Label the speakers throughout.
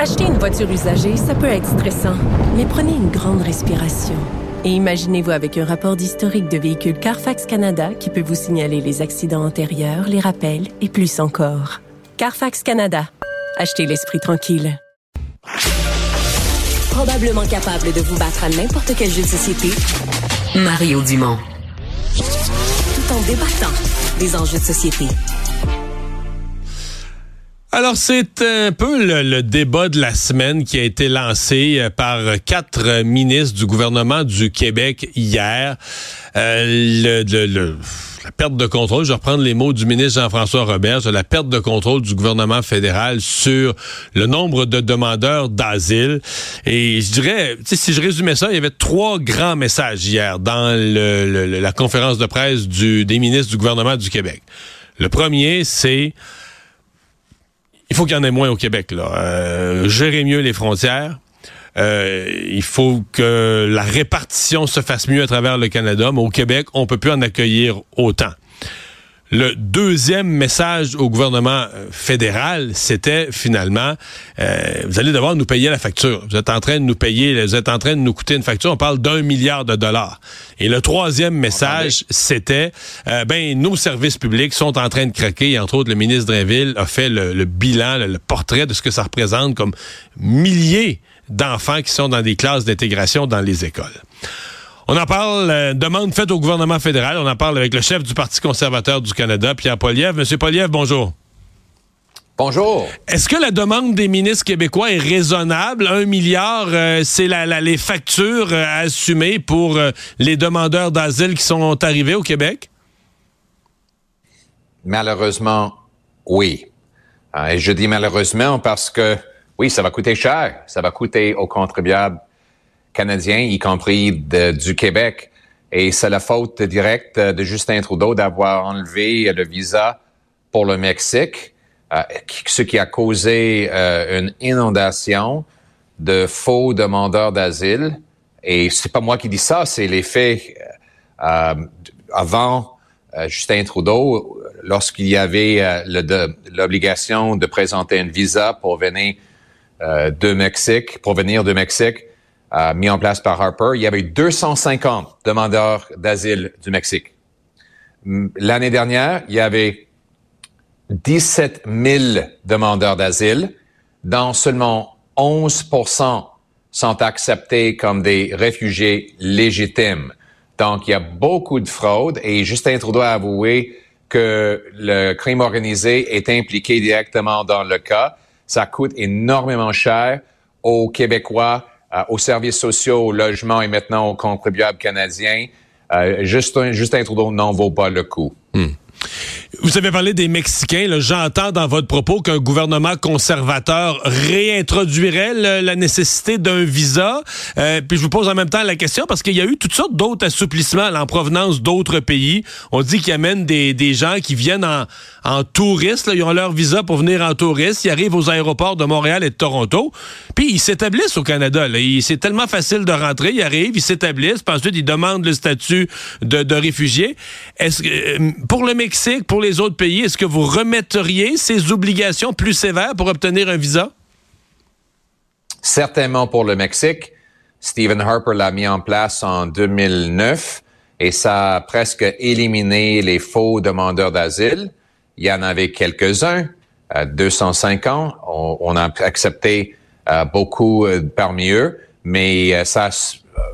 Speaker 1: Acheter une voiture usagée, ça peut être stressant, mais prenez une grande respiration. Et imaginez-vous avec un rapport d'historique de véhicule Carfax Canada qui peut vous signaler les accidents antérieurs, les rappels et plus encore. Carfax Canada. Achetez l'esprit tranquille.
Speaker 2: Probablement capable de vous battre à n'importe quel jeu de société, Mario Dumont. Tout en débattant des enjeux de société.
Speaker 3: Alors, c'est un peu le, le débat de la semaine qui a été lancé euh, par quatre ministres du gouvernement du Québec hier. Euh, le, le- le- la perte de contrôle, je vais reprendre les mots du ministre Jean-François Robert, sur la perte de contrôle du gouvernement fédéral sur le nombre de demandeurs d'asile. Et je dirais, si je résumais ça, il y avait trois grands messages hier dans le- le- la conférence de presse du, des ministres du gouvernement du Québec. Le premier, c'est il faut qu'il y en ait moins au Québec. Là. Euh, gérer mieux les frontières. Euh, il faut que la répartition se fasse mieux à travers le Canada, mais au Québec, on peut plus en accueillir autant. Le deuxième message au gouvernement euh, fédéral, c'était finalement, euh, vous allez devoir nous payer la facture. Vous êtes en train de nous payer, vous êtes en train de nous coûter une facture. On parle d'un milliard de dollars. Et le troisième message, c'était, euh, ben nos services publics sont en train de craquer. Et entre autres, le ministre Drainville a fait le, le bilan, le, le portrait de ce que ça représente comme milliers d'enfants qui sont dans des classes d'intégration dans les écoles. On en parle, euh, demande faite au gouvernement fédéral. On en parle avec le chef du Parti conservateur du Canada, Pierre Poliev. Monsieur Poliev, bonjour.
Speaker 4: Bonjour.
Speaker 3: Est-ce que la demande des ministres québécois est raisonnable? Un milliard, euh, c'est la, la- les factures euh, à assumer pour euh, les demandeurs d'asile qui sont arrivés au Québec?
Speaker 4: Malheureusement, oui. Euh, et je dis malheureusement parce que, oui, ça va coûter cher. Ça va coûter aux contribuables canadiens, y compris du Québec. Et c'est la faute directe de Justin Trudeau d'avoir enlevé le visa pour le Mexique, euh, ce qui a causé euh, une inondation de faux demandeurs d'asile. Et c'est pas moi qui dis ça, c'est les faits. Euh, avant Justin Trudeau, lorsqu'il y avait le- de- l'obligation de présenter un visa pour venir de Mexique, pour venir de Mexique, euh, mis en place par Harper, il y avait 250 demandeurs d'asile du Mexique. L'année dernière, il y avait 17 000 demandeurs d'asile, dont seulement 11 sont acceptés comme des réfugiés légitimes. Donc, il y a beaucoup de fraude et Justin Trudeau a avoué que le crime organisé est impliqué directement dans le cas. Ça coûte énormément cher aux Québécois, euh, aux services sociaux, au logement et maintenant aux contribuables canadiens. Euh, Justin, Justin Trudeau n'en vaut pas le coup.
Speaker 3: Vous avez parlé des Mexicains. J'entends dans votre propos qu'un gouvernement conservateur réintroduirait la nécessité d'un visa. Euh, puis je vous pose en même temps la question parce qu'il y a eu toutes sortes d'autres assouplissements en provenance d'autres pays. On dit qu'ils amènent des, des gens qui viennent en, en touristes. là. Ils ont leur visa pour venir en touriste. Ils arrivent aux aéroports de Montréal et de Toronto. Puis ils s'établissent au Canada. C'est tellement facile de rentrer. Ils arrivent, ils s'établissent. Puis ensuite, ils demandent le statut de, de réfugié. Est-ce que, euh, pour le Mexique, pour les autres pays, est-ce que vous remetteriez ces obligations plus sévères pour obtenir un visa?
Speaker 4: Certainement pour le Mexique. Stephen Harper l'a mis en place en 2009 et ça a presque éliminé les faux demandeurs d'asile. Il y en avait quelques-uns, euh, 250. On, a accepté euh, beaucoup euh, parmi eux, mais euh, ça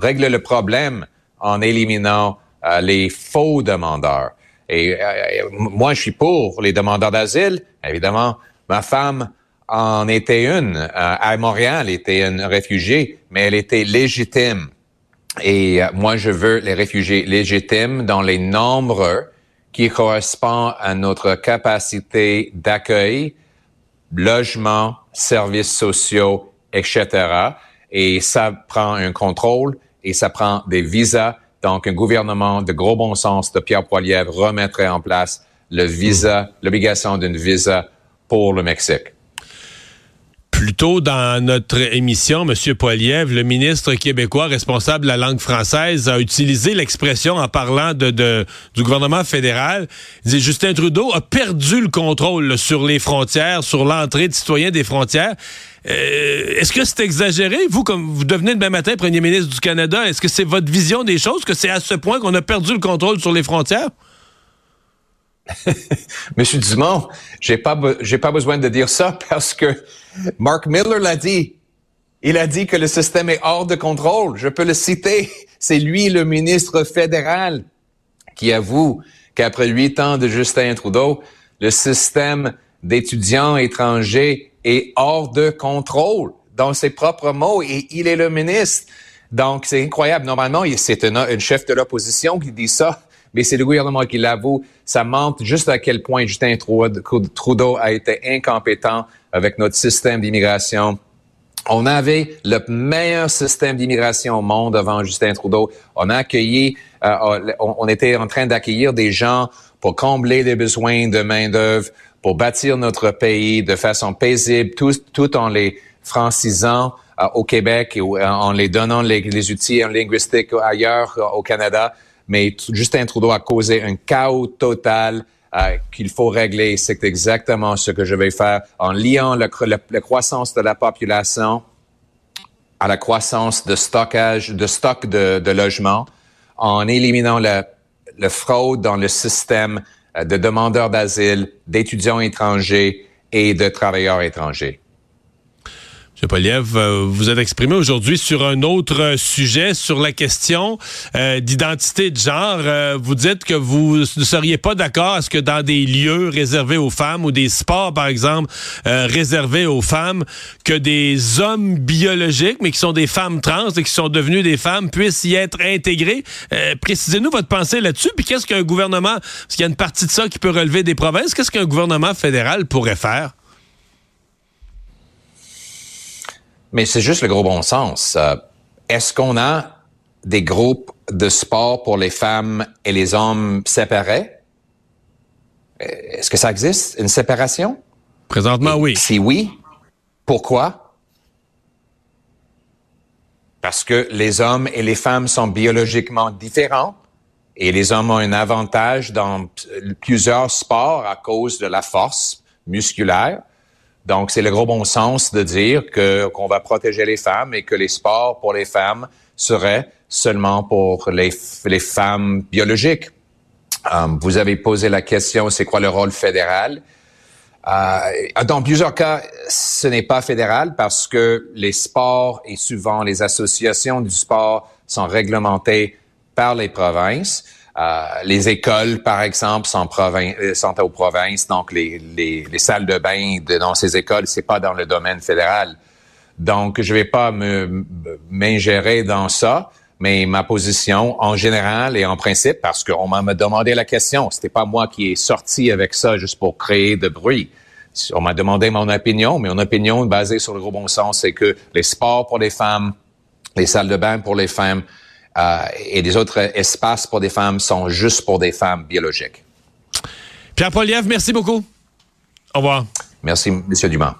Speaker 4: règle le problème en éliminant les faux demandeurs. Et euh, euh, moi, je suis pour les demandeurs d'asile. Évidemment, ma femme en était une. Euh, à Montréal, elle était une réfugiée, mais elle était légitime. Et euh, moi, je veux les réfugiés légitimes dans les nombres qui correspondent à notre capacité d'accueil, logement, services sociaux, etc. Et ça prend un contrôle et ça prend des visas. Donc, un gouvernement de gros bon sens de Pierre Poilievre remettrait en place le visa, l'obligation d'une visa pour le Mexique.
Speaker 3: Plus tôt dans notre émission, M. Poiliev, le ministre québécois responsable de la langue française, a utilisé l'expression en parlant de, du gouvernement fédéral. Il dit Justin Trudeau a perdu le contrôle sur les frontières, sur l'entrée de citoyens des frontières. Euh, est-ce que c'est exagéré? Vous, comme vous devenez demain matin premier ministre du Canada, est-ce que c'est votre vision des choses, que c'est à ce point qu'on a perdu le contrôle sur les frontières?
Speaker 4: Monsieur Dumont, j'ai pas, j'ai pas besoin de dire ça parce que Mark Miller l'a dit. Il a dit que le système est hors de contrôle. Je peux le citer. C'est lui, le ministre fédéral, qui avoue qu'après huit ans de Justin Trudeau, le système d'étudiants étrangers est hors de contrôle dans ses propres mots et il est le ministre. Donc, c'est incroyable. Normalement, c'est un chef de l'opposition qui dit ça mais c'est le gouvernement qui l'avoue. Ça montre juste à quel point Justin Trudeau a été incompétent avec notre système d'immigration. On avait le meilleur système d'immigration au monde avant Justin Trudeau. On a accueilli, euh, on, était en train d'accueillir des gens pour combler des besoins de main-d'œuvre, pour bâtir notre pays de façon paisible, tout, en les francisant euh, au Québec et en les donnant les, outils linguistiques ailleurs au Canada mais Justin Trudeau a causé un chaos total euh, qu'il faut régler. C'est exactement ce que je vais faire en liant la croissance de la population à la croissance de stockage, de stock de, de logements, en éliminant la, le fraude dans le système euh, de demandeurs d'asile, d'étudiants étrangers et de travailleurs étrangers.
Speaker 3: M. Poliev, euh, vous êtes exprimé aujourd'hui sur un autre sujet, sur la question euh, d'identité de genre. Euh, vous dites que vous ne seriez pas d'accord à ce que dans des lieux réservés aux femmes ou des sports, par exemple, réservés aux femmes, que des hommes biologiques, mais qui sont des femmes trans et qui sont devenues des femmes, puissent y être intégrés. Précisez-nous votre pensée là-dessus. Puis qu'est-ce qu'un gouvernement, parce qu'il y a une partie de ça qui peut relever des provinces, qu'est-ce qu'un gouvernement fédéral pourrait faire?
Speaker 4: Mais c'est juste le gros bon sens. Euh, est-ce qu'on a des groupes de sport pour les femmes et les hommes séparés? Est-ce que ça existe, une séparation?
Speaker 3: Présentement, oui.
Speaker 4: Si oui, pourquoi? Parce que les hommes et les femmes sont biologiquement différents et les hommes ont un avantage dans plusieurs sports à cause de la force musculaire donc, c'est le gros bon sens de dire que qu'on va protéger les femmes et que les sports pour les femmes seraient seulement pour les, les femmes biologiques. Euh, vous avez posé la question, c'est quoi le rôle fédéral? Euh, dans plusieurs cas, ce n'est pas fédéral parce que les sports et souvent les associations du sport sont réglementées par les provinces. Euh, les écoles, par exemple, sont, euh, sont aux provinces, donc les, les, les salles de bain de, dans ces écoles, c'est pas dans le domaine fédéral. Donc, je vais pas m'ingérer dans ça, mais ma position, en général et en principe, parce qu'on m'a demandé la question, c'était pas moi qui ai sorti avec ça juste pour créer de bruit. On m'a demandé mon opinion, mais mon opinion basée sur le gros bon sens, c'est que les sports pour les femmes, les salles de bain pour les femmes, et les autres espaces pour des femmes sont juste pour des femmes biologiques.
Speaker 3: Pierre Poliev, merci beaucoup. Au revoir.
Speaker 4: Merci, M. Dumas.